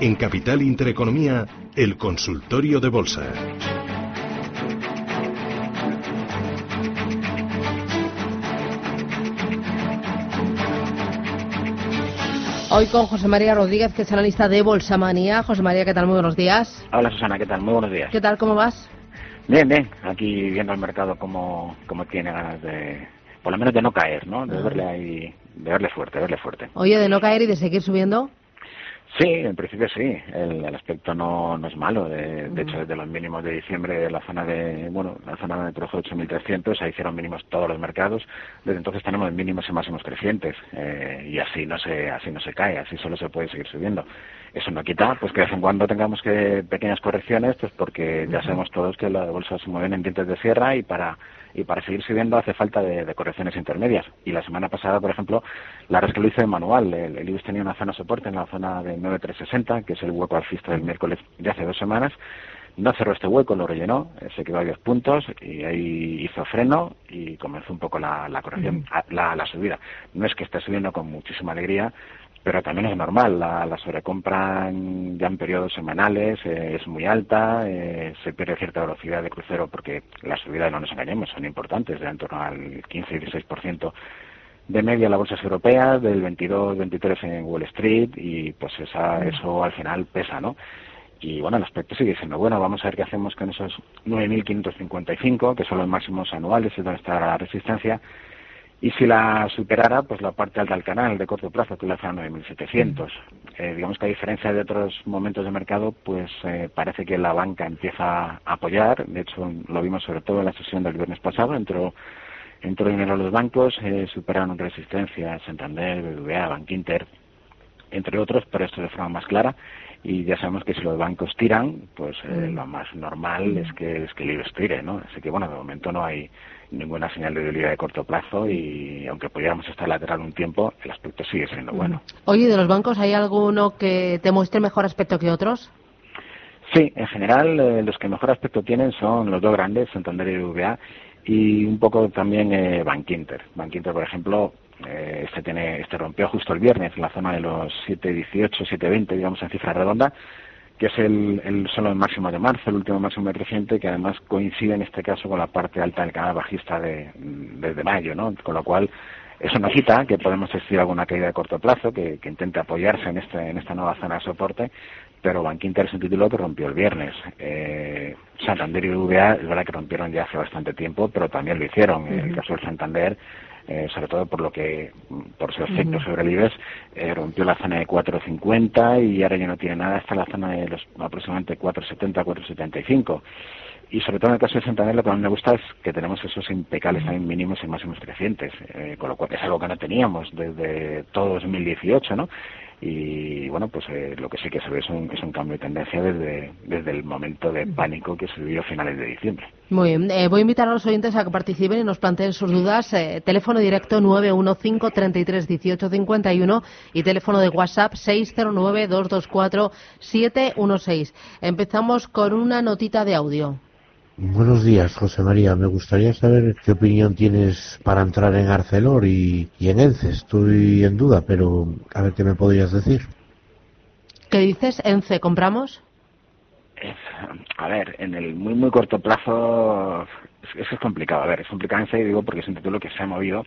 En Capital Intereconomía, el consultorio de bolsa. Hoy con José María Rodríguez, que es analista de Bolsa Manía. José María, ¿qué tal? Muy buenos días. Hola Susana, ¿qué tal? Muy buenos días. ¿Qué tal? ¿Cómo vas? Bien, bien. Aquí viendo el mercado como, como tiene ganas de, por lo menos de no caer, ¿no? De verle ahí, de verle fuerte, de verle fuerte. Oye, de no caer y de seguir subiendo. Sí, en principio sí. El, aspecto no, no es malo. De, hecho, desde los mínimos de diciembre, la zona de, bueno, la zona de projo 8.300, ahí hicieron mínimos todos los mercados. Desde entonces tenemos mínimos y máximos crecientes. Eh, y así no se, así no se cae, así solo se puede seguir subiendo. Eso no quita, pues que de vez en cuando tengamos que pequeñas correcciones, pues porque ya sabemos todos que las bolsas se mueven en dientes de sierra y para y para seguir subiendo hace falta de, correcciones intermedias. Y la semana pasada, por ejemplo, la verdad es que lo hice en manual. El, el IBEX tenía una zona de soporte en la zona de 9360, que es el hueco alcista del miércoles de hace dos semanas. No cerró este hueco, lo rellenó, eh, se quedó a 10 puntos y ahí hizo freno y comenzó un poco la, corrección, la, la subida. No es que esté subiendo con muchísima alegría, pero también es normal, la, la sobrecompra ya en periodos semanales eh, es muy alta, eh, se pierde cierta velocidad de crucero porque las subidas, no nos engañemos, son importantes, de en torno al 15 y 16% de media en las bolsas europeas, del 22-23 en Wall Street y pues esa, mm. eso al final pesa, ¿no? Y bueno, el aspecto sigue siendo bueno. Vamos a ver qué hacemos con esos 9.555, que son los máximos anuales, es donde está la resistencia y si la superara, pues la parte alta del canal de corto plazo, que la zona 9.700. Eh, digamos que a diferencia de otros momentos de mercado, pues eh, parece que la banca empieza a apoyar. De hecho, lo vimos sobre todo en la sesión del viernes pasado. Entró, entró dinero a los bancos, eh, superaron resistencia Santander, BBVA, Bankinter, entre otros, pero esto de forma más clara. Y ya sabemos que si los bancos tiran, pues eh, lo más normal es que, es que el IBEX tire, ¿no? Así que, bueno, de momento no hay ninguna señal de debilidad de corto plazo y aunque pudiéramos estar lateral un tiempo, el aspecto sigue siendo bueno. Oye, ¿de los bancos hay alguno que te muestre mejor aspecto que otros? Sí, en general eh, los que mejor aspecto tienen son los dos grandes, Santander y BBVA, y un poco también eh, Bankinter. Bankinter, por ejemplo, eh, este tiene este rompió justo el viernes en la zona de los 7.18, 7.20, digamos en cifra redonda, que es el, el solo máximo de marzo, el último máximo reciente, que además coincide en este caso con la parte alta del canal bajista de, desde mayo, ¿no? Con lo cual, eso nos quita que podemos existir alguna caída de corto plazo que, que intente apoyarse en, este, en esta nueva zona de soporte, pero Bankinter es un título que rompió el viernes. Eh, Santander y VA es verdad que rompieron ya hace bastante tiempo, pero también lo hicieron. En el caso del Santander, eh, sobre todo por lo que, por su efecto sobre el IBEX, eh, rompió la zona de 4.50 y ahora ya no tiene nada hasta la zona de los aproximadamente 4.70, 4.75. Y sobre todo en el caso de Santander lo que más me gusta es que tenemos esos impecables también mínimos y máximos crecientes, eh, con lo cual es algo que no teníamos desde todo 2018, ¿no? Y bueno pues eh, lo que sí que se ve es un, es un cambio de tendencia desde, el momento de pánico que se vivió a finales de diciembre. Muy bien, eh, voy a invitar a los oyentes a que participen y nos planteen sus dudas. Eh, teléfono directo 915 33 18 51 y teléfono de WhatsApp 609 224 716. Empezamos con una notita de audio. Buenos días, José María. Me gustaría saber qué opinión tienes para entrar en Arcelor y, en ENCE. Estoy en duda, pero a ver qué me podrías decir. ¿Qué dices, ENCE? ¿Compramos? a ver, en el muy, muy corto plazo, eso es complicado. A ver, es complicado ENCE, digo, porque es un título que se ha movido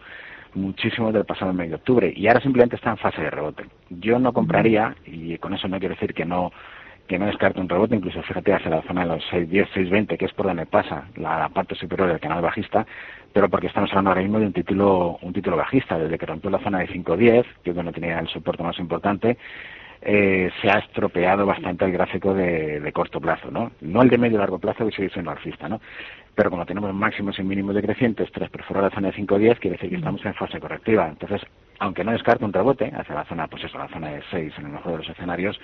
muchísimo del pasado mes de octubre y ahora simplemente está en fase de rebote. Yo no compraría, y con eso no quiero decir que no que no descarte un rebote, incluso fíjate hacia la zona de los 6.10, 6.20, que es por donde pasa la, parte superior del canal bajista, pero porque estamos hablando ahora mismo de un título, un título bajista, desde que rompió la zona de 5.10, que es donde tenía el soporte más importante, eh, se ha estropeado bastante el gráfico de, corto plazo, ¿no? No el de medio y largo plazo, que sigue siendo alcista, ¿no? Pero como tenemos máximos y mínimos decrecientes tras perforar la zona de 5.10, quiere decir que estamos en fase correctiva. Entonces, aunque no descarte un rebote hacia la zona, pues eso, la zona de 6 en el mejor de los escenarios,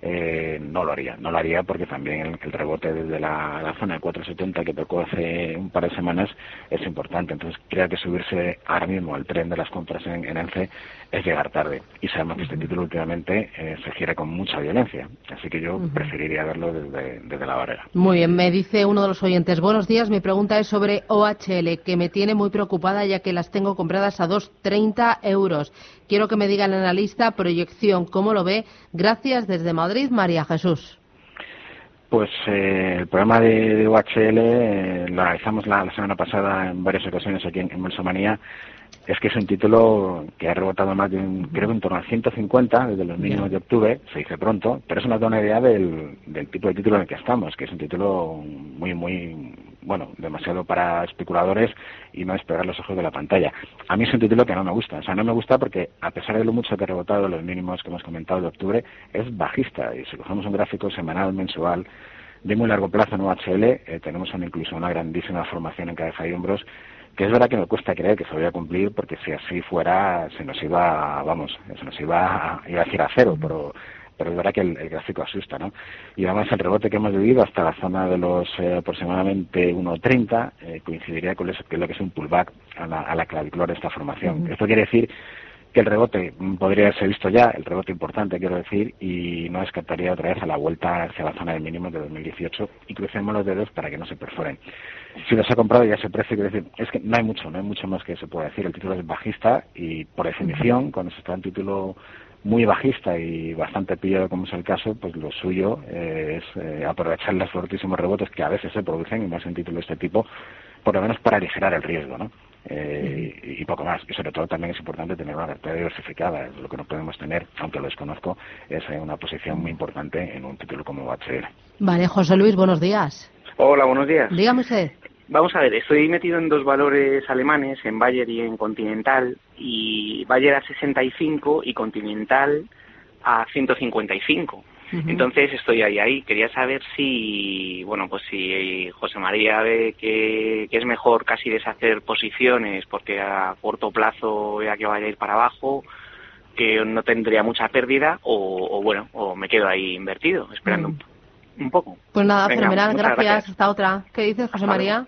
eh, no lo haría. No lo haría porque también el, rebote desde la, zona de 470 que tocó hace un par de semanas es importante. Entonces creo que subirse ahora mismo al tren de las compras en, en ENCE es llegar tarde. Y sabemos que este título últimamente eh, se gira con mucha violencia. Así que yo preferiría verlo desde, desde la barrera. Muy bien, me dice uno de los oyentes. Buenos días, mi pregunta es sobre OHL, que me tiene muy preocupada ya que las tengo compradas a 2,30 euros. Quiero que me diga el analista proyección, ¿cómo lo ve? Gracias desde Madrid, María Jesús. Pues eh, el programa de, UHL eh, lo analizamos la, semana pasada en varias ocasiones aquí en, en es que es un título que ha rebotado más de un, creo que en torno a 150 desde los mínimos de octubre, se dice pronto, pero eso nos da una idea del, tipo de título en el que estamos, que es un título muy, muy, bueno, demasiado para especuladores y no despegar los ojos de la pantalla. A mí es un título que no me gusta, o sea, no me gusta porque a pesar de lo mucho que ha rebotado los mínimos que hemos comentado de octubre, es bajista y si cogemos un gráfico semanal, mensual, de muy largo plazo en UHL, eh, tenemos incluso una grandísima formación en cabeza y hombros que es verdad que me cuesta creer que se vaya a cumplir porque si así fuera se nos iba, vamos, se nos iba, a, iba a decir a cero, pero pero es verdad que el, gráfico asusta, ¿no? Y además el rebote que hemos vivido hasta la zona de los eh, aproximadamente 1.30 eh, coincidiría con lo que es un pullback a la, a la clavicular de esta formación. Esto quiere decir que el rebote podría haberse visto ya, el rebote importante quiero decir, y no descartaría otra vez a la vuelta hacia la zona de mínimos de 2018 y crucemos los dedos para que no se perforen. Si los ha comprado ya ese precio, quiero decir, es que no hay mucho, no hay mucho más que se pueda decir. El título es bajista y por definición, cuando se está en título muy bajista y bastante pillado como es el caso, pues lo suyo eh, es eh, aprovechar los fortísimos rebotes que a veces se producen, y más en títulos de este tipo, por lo menos para aligerar el riesgo, ¿no? Eh, y, poco más. Y sobre todo también es importante tener una cartera diversificada. Lo que no podemos tener, aunque lo desconozco, es una posición muy importante en un título como UHR. Vale, José Luis, buenos días. Hola, buenos días. Dígame usted. Vamos a ver, estoy metido en dos valores alemanes, en Bayer y en Continental, y Bayer a 65 y Continental a 155. Entonces estoy ahí, ahí. Quería saber si, bueno, pues si José María ve que, es mejor casi deshacer posiciones porque a corto plazo vea que vaya a ir para abajo, que no tendría mucha pérdida, o, bueno, o me quedo ahí invertido, esperando un, poco. Pues nada, fenomenal, gracias. Hasta otra. ¿Qué dices, José María?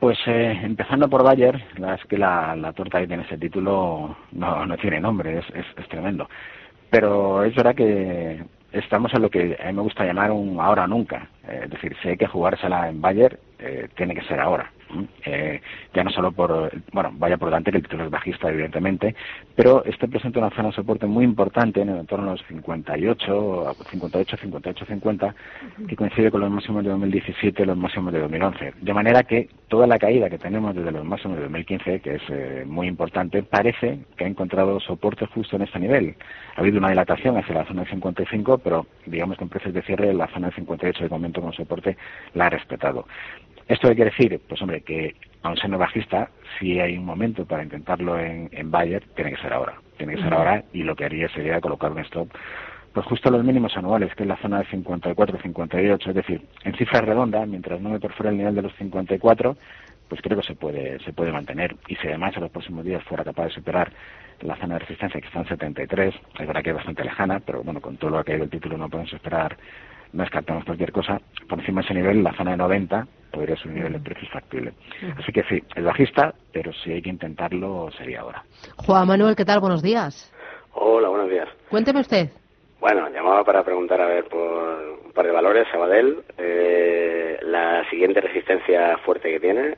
Pues eh, empezando por Bayer, la es que la, la torta que tiene ese título no, no tiene nombre, es, es, es tremendo. Pero es verdad que estamos en lo que a mí me gusta llamar un ahora nunca. Eh, es decir, si hay que jugársela en Bayer, eh, tiene que ser ahora. Eh, ya no solo por, bueno, vaya por delante que el título es bajista, evidentemente, pero este presenta una zona de soporte muy importante en el entorno de los 58, 58, 58, 50, que coincide con los máximos de 2017 y los máximos de 2011. De manera que toda la caída que tenemos desde los máximos de 2015, que es eh, muy importante, parece que ha encontrado soporte justo en este nivel. Ha habido una dilatación hacia la zona de 55, pero digamos que en precios de cierre la zona de 58 de momento con soporte la ha respetado. ¿Esto qué quiere decir? Pues hombre, que aun siendo bajista, si hay un momento para intentarlo en, en Bayer, tiene que ser ahora. Tiene que ser ahora y lo que haría sería colocar un stop pues justo los mínimos anuales, que es la zona de 54-58, es decir, en cifra redonda, mientras no me perfora el nivel de los 54, pues creo que se puede, se puede mantener. Y si además en los próximos días fuera capaz de superar la zona de resistencia que está en 73, es verdad que es bastante lejana, pero bueno, con todo lo que ha caído el título no podemos esperar, no descartamos cualquier cosa. Por encima de ese nivel, la zona de 90 podría ser un nivel de precios factible. Así que sí, es bajista, pero si hay que intentarlo sería ahora. Juan Manuel, ¿qué tal? Buenos días. Hola, buenos días. Cuénteme usted. Bueno, llamaba para preguntar a ver por un par de valores, Sabadell, eh, la siguiente resistencia fuerte que tiene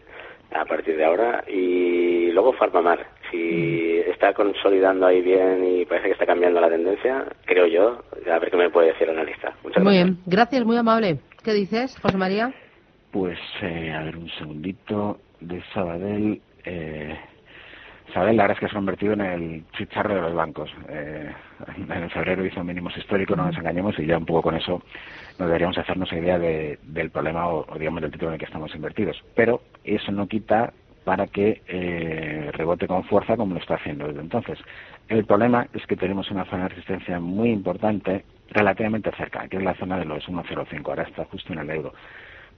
a partir de ahora y luego Farmamar, si está consolidando ahí bien y parece que está cambiando la tendencia, creo yo, a ver qué me puede decir el analista. Muchas muy bien, gracias, muy amable. ¿Qué dices, José María? Pues, eh, a ver, un segundito de Sabadell. Eh, Sabadell, la verdad es que se ha convertido en el chicharro de los bancos. Eh, en febrero hizo mínimos históricos, no nos engañemos, y ya un poco con eso nos deberíamos hacernos idea de, del problema o, digamos, del título en el que estamos invertidos. Pero eso no quita para que eh, rebote con fuerza como lo está haciendo desde entonces. El problema es que tenemos una zona de resistencia muy importante relativamente cerca, que es la zona de los 1,05. Ahora está justo en el euro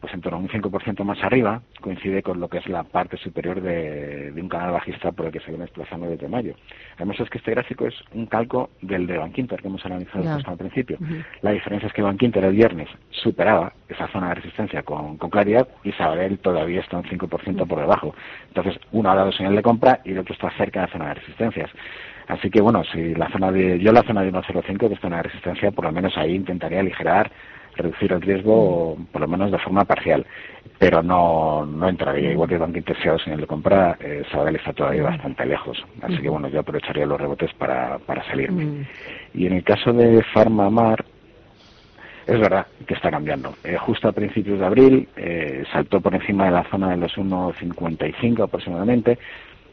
pues en torno a un 5% más arriba, coincide con lo que es la parte superior de, un canal bajista por el que se viene desplazando desde mayo. Además es que este gráfico es un calco del de Bankinter que hemos analizado al principio. La diferencia es que Bankinter el viernes superaba esa zona de resistencia con, claridad y Sabadell todavía está un 5% por debajo. Entonces, uno ha dado señal de compra y el otro está cerca de la zona de resistencias. Así que bueno, si la zona de, yo la zona de 1.05 que está en la resistencia, por lo menos ahí intentaría aligerar reducir el riesgo, por lo menos de forma parcial. Pero no, no entraría. Igual que el Banco Interciado señal de compra, eh, Sabadell está todavía bastante lejos. Así que bueno, yo aprovecharía los rebotes para, para salirme. Y en el caso de Farmamar, es verdad que está cambiando. Eh, justo a principios de abril eh, saltó por encima de la zona de los 1,55 aproximadamente,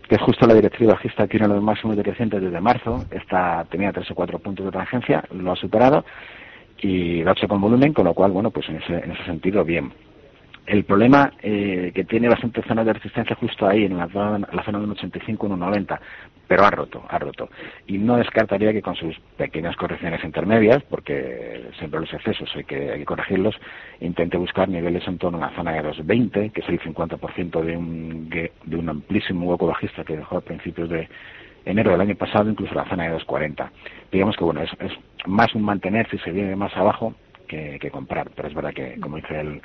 que es justo la directriz bajista que tiene los máximos decrecientes desde marzo. Esta tenía tres o cuatro puntos de tangencia, lo ha superado y hecho con volumen, con lo cual, bueno, pues en ese, en ese sentido, bien. El problema eh, que tiene bastante zonas de resistencia justo ahí, en la zona, la zona de un 85, un 90, pero ha roto, ha roto. Y no descartaría que con sus pequeñas correcciones intermedias, porque siempre los excesos hay que, hay que corregirlos, intente buscar niveles en torno a la zona de los 20, que es el 50% de un, de un amplísimo hueco bajista que dejó a principios de enero del año pasado, incluso la zona de los 40. Digamos que bueno, es, es más un mantener si se viene más abajo que, comprar. Pero es verdad que, como dice el,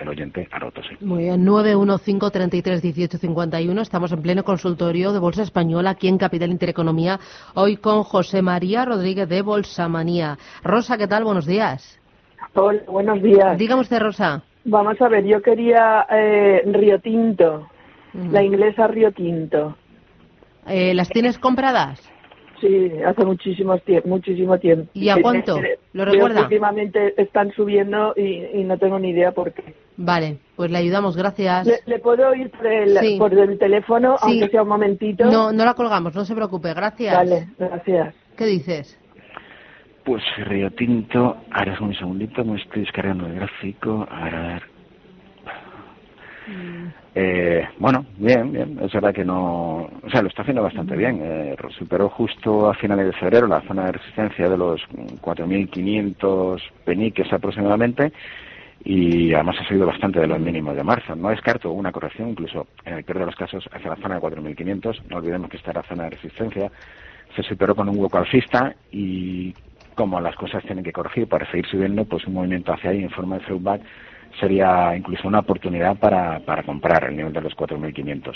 el, oyente, ha roto, sí. Muy bien, 915331851. Estamos en pleno consultorio de Bolsa Española aquí en Capital Intereconomía. Hoy con José María Rodríguez de Bolsamanía. Rosa, ¿qué tal? Buenos días. Hola, buenos días. Dígame usted, Rosa. Vamos a ver, yo quería eh, Río Tinto, la inglesa Río Tinto. Eh, ¿Las tienes compradas? Sí, hace muchísimo tiempo, muchísimo tiempo. ¿Y a cuánto? ¿Lo recuerda? últimamente están subiendo y, no tengo ni idea por qué. Vale, pues le ayudamos, gracias. ¿Le, puedo ir por el, por el teléfono, aunque sea un momentito? No, no la colgamos, no se preocupe, gracias. Vale, gracias. ¿Qué dices? Pues Río Tinto, ahora un segundito, me estoy descargando el gráfico, a ver... Mm. Eh, bueno, bien, bien. Es verdad que no. O sea, lo está haciendo bastante bien. Eh, superó justo a finales de febrero la zona de resistencia de los 4.500 peniques aproximadamente y además ha subido bastante de los mínimos de marzo. No descarto una corrección, incluso en el peor de los casos, hacia la zona de 4.500. No olvidemos que esta era la zona de resistencia. Se superó con un hueco alcista y como las cosas tienen que corregir para seguir subiendo, pues un movimiento hacia ahí en forma de feedback sería incluso una oportunidad para, para comprar el nivel de los 4.500.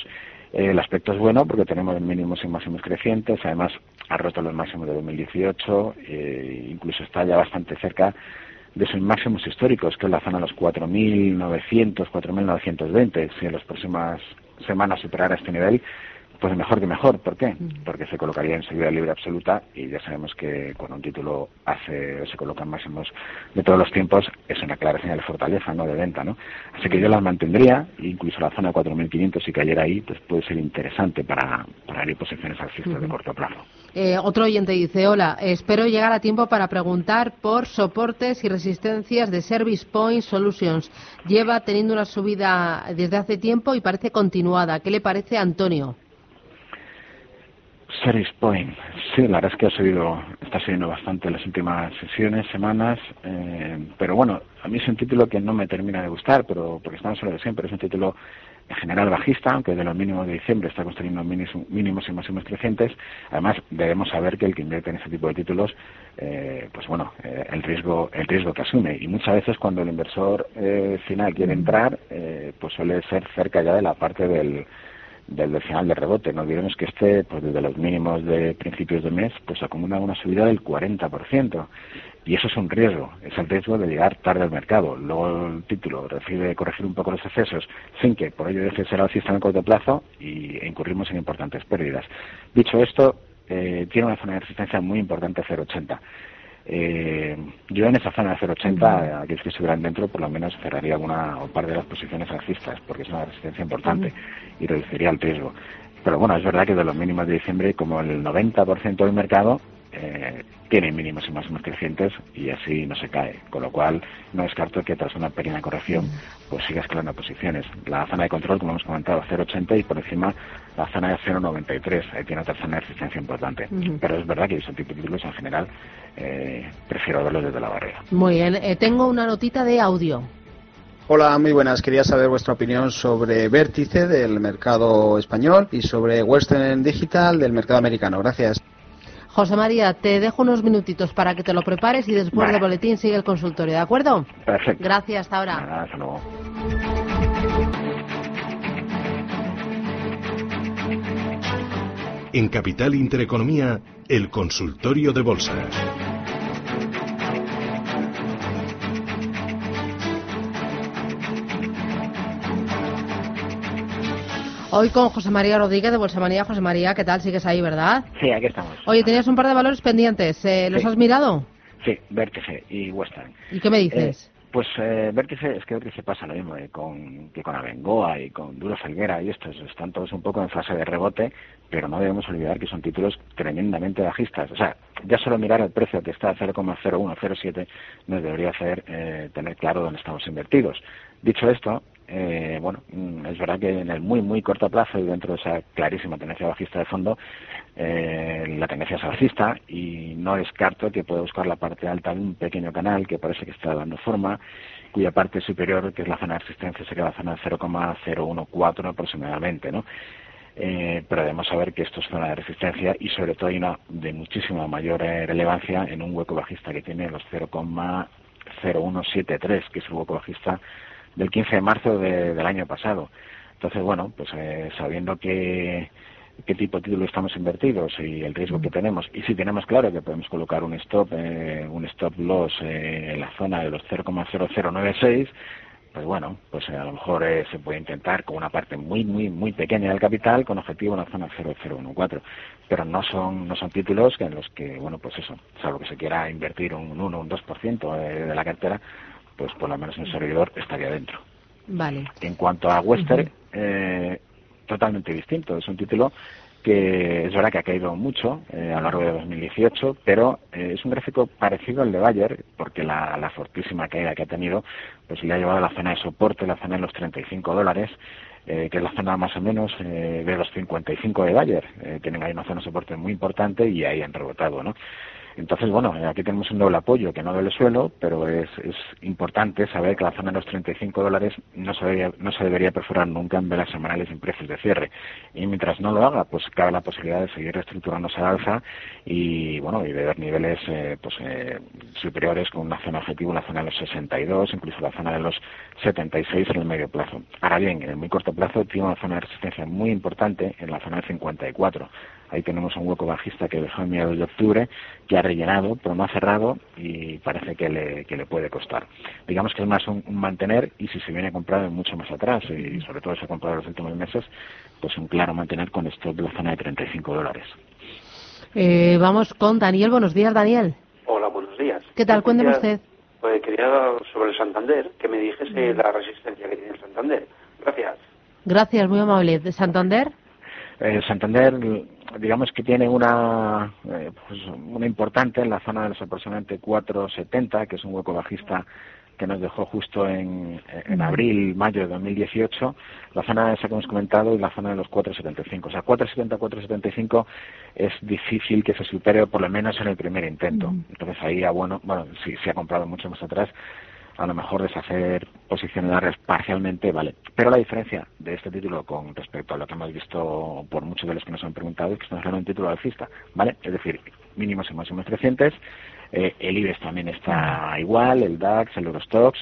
el aspecto es bueno porque tenemos mínimos y máximos crecientes, además ha roto los máximos de 2018, eh, incluso está ya bastante cerca de sus máximos históricos, que es la zona de los 4.900, 4.920. Si en las próximas semanas superara este nivel, pues mejor que mejor. ¿Por qué? Mm. Porque se colocaría en seguridad libre absoluta y ya sabemos que cuando un título hace se coloca en máximos de todos los tiempos es una clara señal de fortaleza, no de venta, ¿no? Así que yo las mantendría, incluso la zona de 4.500 si cayera ahí, pues puede ser interesante para, para abrir posiciones alcistas de corto plazo. Eh, otro oyente dice, hola, espero llegar a tiempo para preguntar por soportes y resistencias de Service Point Solutions. Lleva teniendo una subida desde hace tiempo y parece continuada. ¿Qué le parece, Antonio? Service Point, sí, la verdad es que ha subido, está subiendo bastante en las últimas sesiones, semanas, eh, pero bueno, a mí es un título que no me termina de gustar, pero porque estamos hablando de siempre, es un título en general bajista, aunque de los mínimos de diciembre está construyendo mínimos, y máximos crecientes. Además, debemos saber que el que invierte en ese tipo de títulos, eh, pues bueno, eh, el riesgo el riesgo que asume. Y muchas veces cuando el inversor final quiere entrar, pues suele ser cerca ya de la parte del del final de rebote. No olvidemos que este, pues desde los mínimos de principios de mes, pues acumula una subida del 40%. Y eso es un riesgo, es el riesgo de llegar tarde al mercado. Luego el título recibe corregir un poco los excesos sin que por ello deje de ser alcista en corto plazo y incurrimos en importantes pérdidas. Dicho esto, eh, tiene una zona de resistencia muy importante 0,80. Eh, yo en esa zona de 0,80, aquellos que estuvieran dentro, por lo menos cerraría una o par de las posiciones alcistas, porque es una resistencia importante y reduciría el riesgo. Pero bueno, es verdad que de los mínimos de diciembre, como el 90% del mercado eh, tiene mínimos y máximos crecientes y así no se cae. Con lo cual, no descarto que tras una pequeña corrección, pues siga escalando posiciones. La zona de control, como hemos comentado, 0,80 y por encima la zona de 0,93. Ahí tiene otra zona de resistencia importante. Pero es verdad que ese tipo de títulos en general eh, prefiero verlos desde la barrera. Muy bien. Eh, tengo una notita de audio. Hola, muy buenas. Quería saber vuestra opinión sobre Vértice del mercado español y sobre Western Digital del mercado americano. Gracias. José María, te dejo unos minutitos para que te lo prepares y después del boletín sigue el consultorio, ¿de acuerdo? Perfecto. Gracias, hasta ahora. Nada, hasta luego. En Capital Intereconomía, el consultorio de bolsa. Hoy con José María Rodríguez de Bolsa Manía. José María, ¿qué tal? Sigues ahí, ¿verdad? Sí, aquí estamos. Oye, tenías un par de valores pendientes. Eh, ¿Los Sí. has mirado? Sí, Vértice y Western. ¿Y qué me dices? Eh, pues eh, Vértice, es que Vértice pasa lo mismo eh, con, que con Abengoa y con Duro Felguera y estos. Están todos un poco en fase de rebote, pero no debemos olvidar que son títulos tremendamente bajistas. O sea, ya solo mirar el precio que está a 0,0107 nos debería hacer eh, tener claro dónde estamos invertidos. Dicho esto, eh, bueno, es verdad que en el muy, muy corto plazo y dentro de esa clarísima tendencia bajista de fondo, eh, la tendencia es alcista y no descarto que pueda buscar la parte alta de un pequeño canal que parece que está dando forma, cuya parte superior, que es la zona de resistencia, se queda la zona de 0,014 aproximadamente, ¿no? Eh, pero debemos saber que esto es zona de resistencia y sobre todo hay una de muchísima mayor eh, relevancia en un hueco bajista que tiene los 0,0173, que es el hueco bajista del 15 de marzo de- del año pasado. Entonces, bueno, pues eh, sabiendo que qué tipo de título estamos invertidos y el riesgo que tenemos y si tenemos claro que podemos colocar un stop eh, un stop loss eh, en la zona de los 0,0096 pues bueno pues eh, a lo mejor eh, se puede intentar con una parte muy muy muy pequeña del capital con objetivo en la zona 0014 pero no son no son títulos que en los que bueno pues eso salvo que se quiera invertir un 1 un 2% de, de la cartera pues por lo menos un servidor estaría dentro Vale. en cuanto a Western, eh, totalmente distinto. Es un título que es verdad que ha caído mucho eh, a lo largo de 2018, pero eh, es un gráfico parecido al de Bayer, porque la, la fortísima caída que ha tenido pues le ha llevado a la zona de soporte, la zona de los 35 dólares, eh, que es la zona más o menos eh, de los 55 de Bayer. Tienen ahí una zona de soporte muy importante y ahí han rebotado, ¿no? Entonces, bueno, eh, aquí tenemos un doble apoyo que no duele suelo, pero es, es importante saber que la zona de los 35 dólares no se, debería, no se debería perforar nunca en velas semanales en precios de cierre. Y mientras no lo haga, pues cabe la posibilidad de seguir reestructurándose al alza y, bueno, y de ver niveles eh, pues, eh, superiores con una zona objetivo, la zona de los 62, incluso la zona de los 76 en el medio plazo. Ahora bien, en el muy corto plazo tiene una zona de resistencia muy importante en la zona de 54. Ahí tenemos un hueco bajista que dejó en mediados de octubre, que ha rellenado, pero no ha cerrado y parece que le, que le puede costar. Digamos que es más un, un mantener y si se viene comprado mucho más atrás y sobre todo se ha comprado en los últimos meses, pues un claro mantener con esto de la zona de 35 dólares. Eh, vamos con Daniel. Buenos días, Daniel. Hola, buenos días. ¿Qué tal? Cuénteme quería- usted. Pues quería sobre el Santander, que me dijese la resistencia que tiene el Santander. Gracias. Gracias, muy amable. ¿De Santander? Eh, Santander, digamos que tiene una, eh, pues una importante en la zona de los aproximadamente 4,70, que es un hueco bajista que nos dejó justo en, en abril, mayo de 2018, la zona esa que hemos comentado y la zona de los 4,75. O sea, 4,70, 4,75 es difícil que se supere por lo menos en el primer intento. Entonces ahí, ah, bueno, bueno, si se ha comprado mucho más atrás, a lo mejor deshacer posiciones parcialmente, vale. Pero la diferencia de este título con respecto a lo que hemos visto por muchos de los que nos han preguntado es que estamos hablando un título alcista, ¿vale? Es decir, mínimos y máximos crecientes, eh, el IBEX también está igual, el DAX, el Eurostox,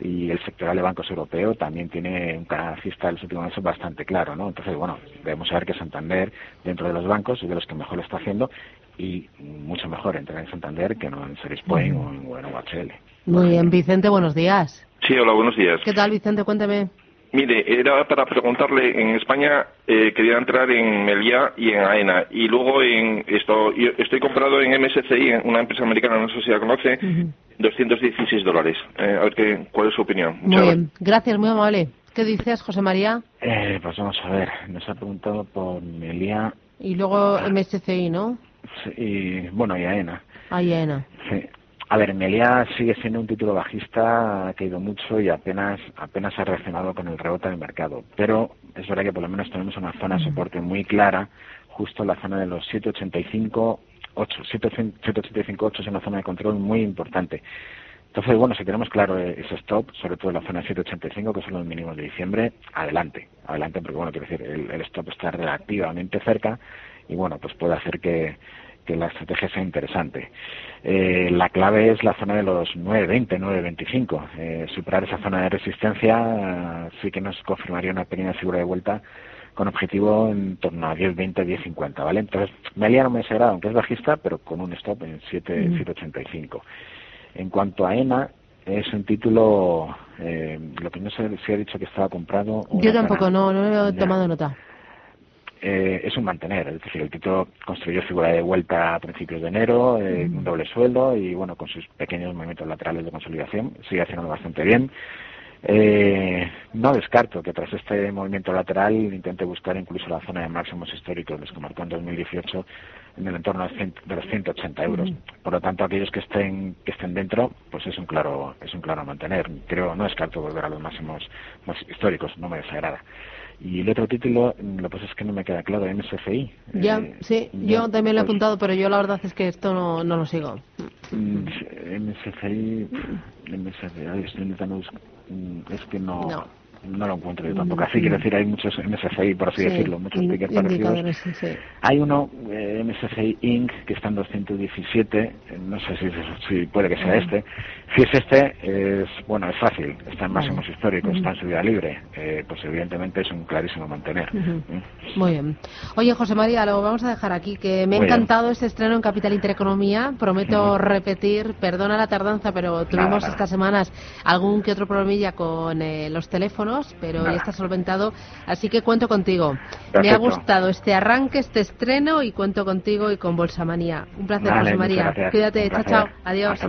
y el sectoral de bancos europeo también tiene un canal alcista en los últimos meses bastante claro, ¿no? Entonces, bueno, debemos saber que Santander, dentro de los bancos, es de los que mejor lo está haciendo y mucho mejor entrar en Santander que no en Series Point o en, bueno, HL. Muy bien, Vicente, buenos días. Sí, hola, buenos días. ¿Qué tal, Vicente? Cuénteme. Mire, era para preguntarle, en España eh, quería entrar en Meliá y en AENA, y luego en esto, yo estoy comprado en MSCI, en una empresa americana, no sé si la conoce, 216 dólares. Eh, a ver qué, cuál es su opinión. Muy bien, gracias, muy amable. ¿Qué dices, José María? Eh, pues vamos a ver, nos ha preguntado por Melia Y luego MSCI, ¿no? y, bueno, y AENA. Ahí, Ana. Sí. A ver, Melia sigue siendo un título bajista, ha caído mucho y apenas apenas ha reaccionado con el rebote del mercado. Pero es verdad que por lo menos tenemos una zona de soporte muy clara, justo en la zona de los 785, 8, 785, 8 es una zona de control muy importante. Entonces, bueno, si tenemos claro ese stop, sobre todo en la zona de 785, que son los mínimos de diciembre, adelante, adelante, porque bueno, quiero decir, el, el stop está relativamente cerca y bueno, pues puede hacer que, que la estrategia sea interesante. Eh, la clave es la zona de los 9.20, 9.25. Eh, superar esa zona de resistencia eh, sí que nos confirmaría una pequeña figura de vuelta con objetivo en torno a 10.20, 10.50, ¿vale? Entonces, Melia no me desagrada, aunque es bajista, pero con un stop en 7, Mm. 7.85. En cuanto a ENA, es un título, eh, lo que no sé si ha dicho que estaba comprado. Yo tampoco, no, no he tomado nota. Eh, es un mantener. Es decir, el Tito construyó figura de vuelta a principios de enero, eh, un doble sueldo y bueno, con sus pequeños movimientos laterales de consolidación, sigue haciéndolo bastante bien. Eh, no descarto que tras este movimiento lateral intente buscar incluso la zona de máximos históricos, los que marcó en 2018 en el entorno de los 180 euros. Por lo tanto, aquellos que estén que estén dentro, pues es un claro es un claro mantener. Creo no descarto volver a los máximos más históricos, no me desagrada. Y el otro título, lo que pasa es que no me queda claro, MSFI. Ya, eh, sí, yo también lo he pues apuntado, pero yo la verdad es que esto no, no lo sigo. MSFI, MSFI, estoy intentando mm, es que no no lo encuentro yo tampoco. Así quiero decir, hay muchos MSCI, por así decirlo, muchos tickets parecidos. Hay uno, eh, MSCI Inc., que está en 217, eh, no sé si, si puede que sea este. Si es este, es bueno, es fácil, está en máximos históricos, está en subida libre, eh, pues evidentemente es un clarísimo mantener. ¿Mm? Muy bien. Oye, José María, lo vamos a dejar aquí, que me ha encantado este estreno en Capital Intereconomía. Prometo repetir, perdona la tardanza, pero tuvimos estas semanas algún que otro problemilla con los teléfonos pero ya está solventado, así que cuento contigo. Me ha gustado este arranque, este estreno y cuento contigo y con Bolsa Manía. Un placer, José María. Cuídate, chao, chao. Adiós.